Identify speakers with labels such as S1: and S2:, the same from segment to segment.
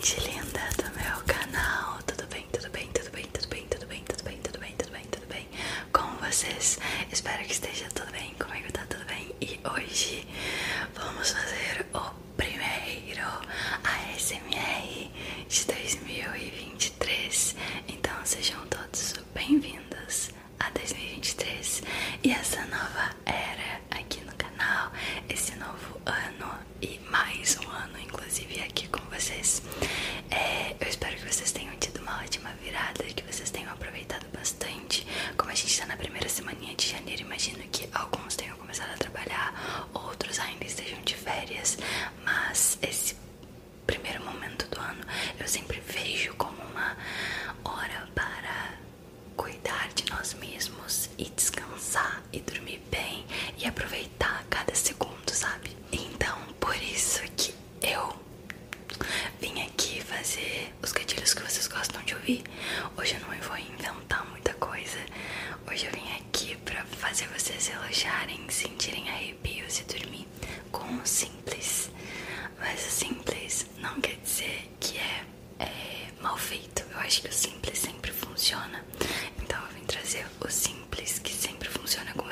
S1: gente linda do meu canal, tudo bem, tudo bem, tudo bem, tudo bem, tudo bem, tudo bem, tudo bem, tudo bem, tudo bem com vocês? Espero que esteja tudo bem, comigo tá tudo bem e hoje vamos fazer o primeiro ASMR de 2023, então sejam todos bem-vindos a 2023 e essa nova era aqui no canal, esse novo ano e mais um ano, inclusive, aqui com vocês. É, eu espero que vocês tenham tido uma ótima virada, que vocês tenham aproveitado bastante. Na primeira semana de janeiro, imagino que alguns tenham começado a trabalhar, outros ainda estejam de férias, mas esse primeiro momento do ano eu sempre vejo como uma hora para cuidar de nós mesmos e descansar e dormir bem e aproveitar cada segundo, sabe? Então, por isso que eu vim aqui fazer os gatilhos que vocês gostam de ouvir. Hoje eu não vou inventar muita coisa. Hoje eu vim aqui pra fazer vocês relaxarem, sentirem arrepios e dormir com o simples. Mas o simples não quer dizer que é, é mal feito. Eu acho que o simples sempre funciona. Então eu vim trazer o simples que sempre funciona com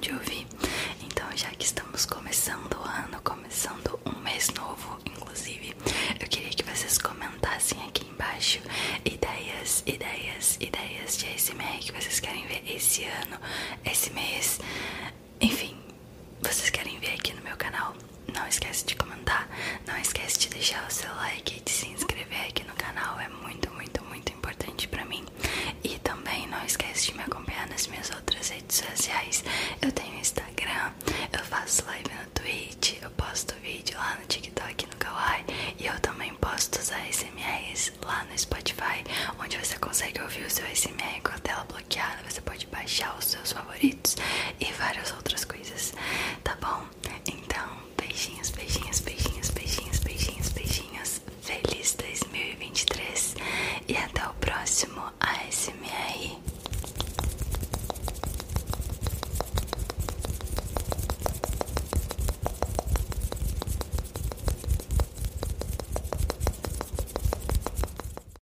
S1: de ouvir. Então, já que estamos começando o ano, começando um mês novo, inclusive, eu queria que vocês comentassem aqui embaixo ideias, ideias, ideias de ASMR que vocês querem ver esse ano, I que ouviu o seu